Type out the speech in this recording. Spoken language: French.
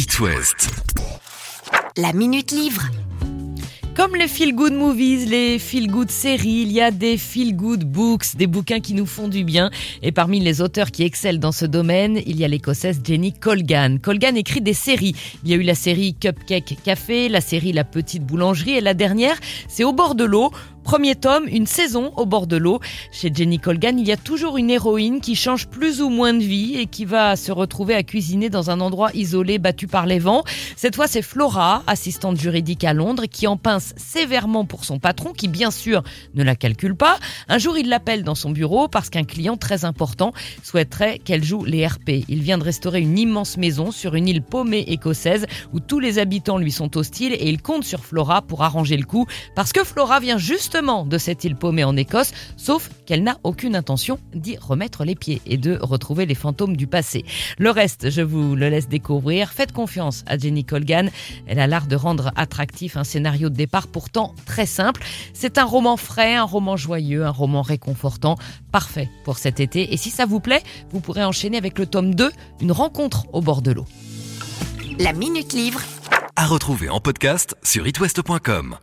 It West. La Minute Livre. Comme les feel good movies, les feel good séries, il y a des feel good books, des bouquins qui nous font du bien. Et parmi les auteurs qui excellent dans ce domaine, il y a l'écossaise Jenny Colgan. Colgan écrit des séries. Il y a eu la série Cupcake Café, la série La Petite Boulangerie et la dernière, c'est Au bord de l'eau. Premier tome, une saison au bord de l'eau. Chez Jenny Colgan, il y a toujours une héroïne qui change plus ou moins de vie et qui va se retrouver à cuisiner dans un endroit isolé battu par les vents. Cette fois, c'est Flora, assistante juridique à Londres, qui en pince sévèrement pour son patron, qui bien sûr ne la calcule pas. Un jour, il l'appelle dans son bureau parce qu'un client très important souhaiterait qu'elle joue les RP. Il vient de restaurer une immense maison sur une île paumée écossaise où tous les habitants lui sont hostiles et il compte sur Flora pour arranger le coup parce que Flora vient juste de cette île paumée en Écosse, sauf qu'elle n'a aucune intention d'y remettre les pieds et de retrouver les fantômes du passé. Le reste, je vous le laisse découvrir. Faites confiance à Jenny Colgan. Elle a l'art de rendre attractif un scénario de départ pourtant très simple. C'est un roman frais, un roman joyeux, un roman réconfortant, parfait pour cet été. Et si ça vous plaît, vous pourrez enchaîner avec le tome 2, une rencontre au bord de l'eau. La Minute Livre. À retrouver en podcast sur itwest.com.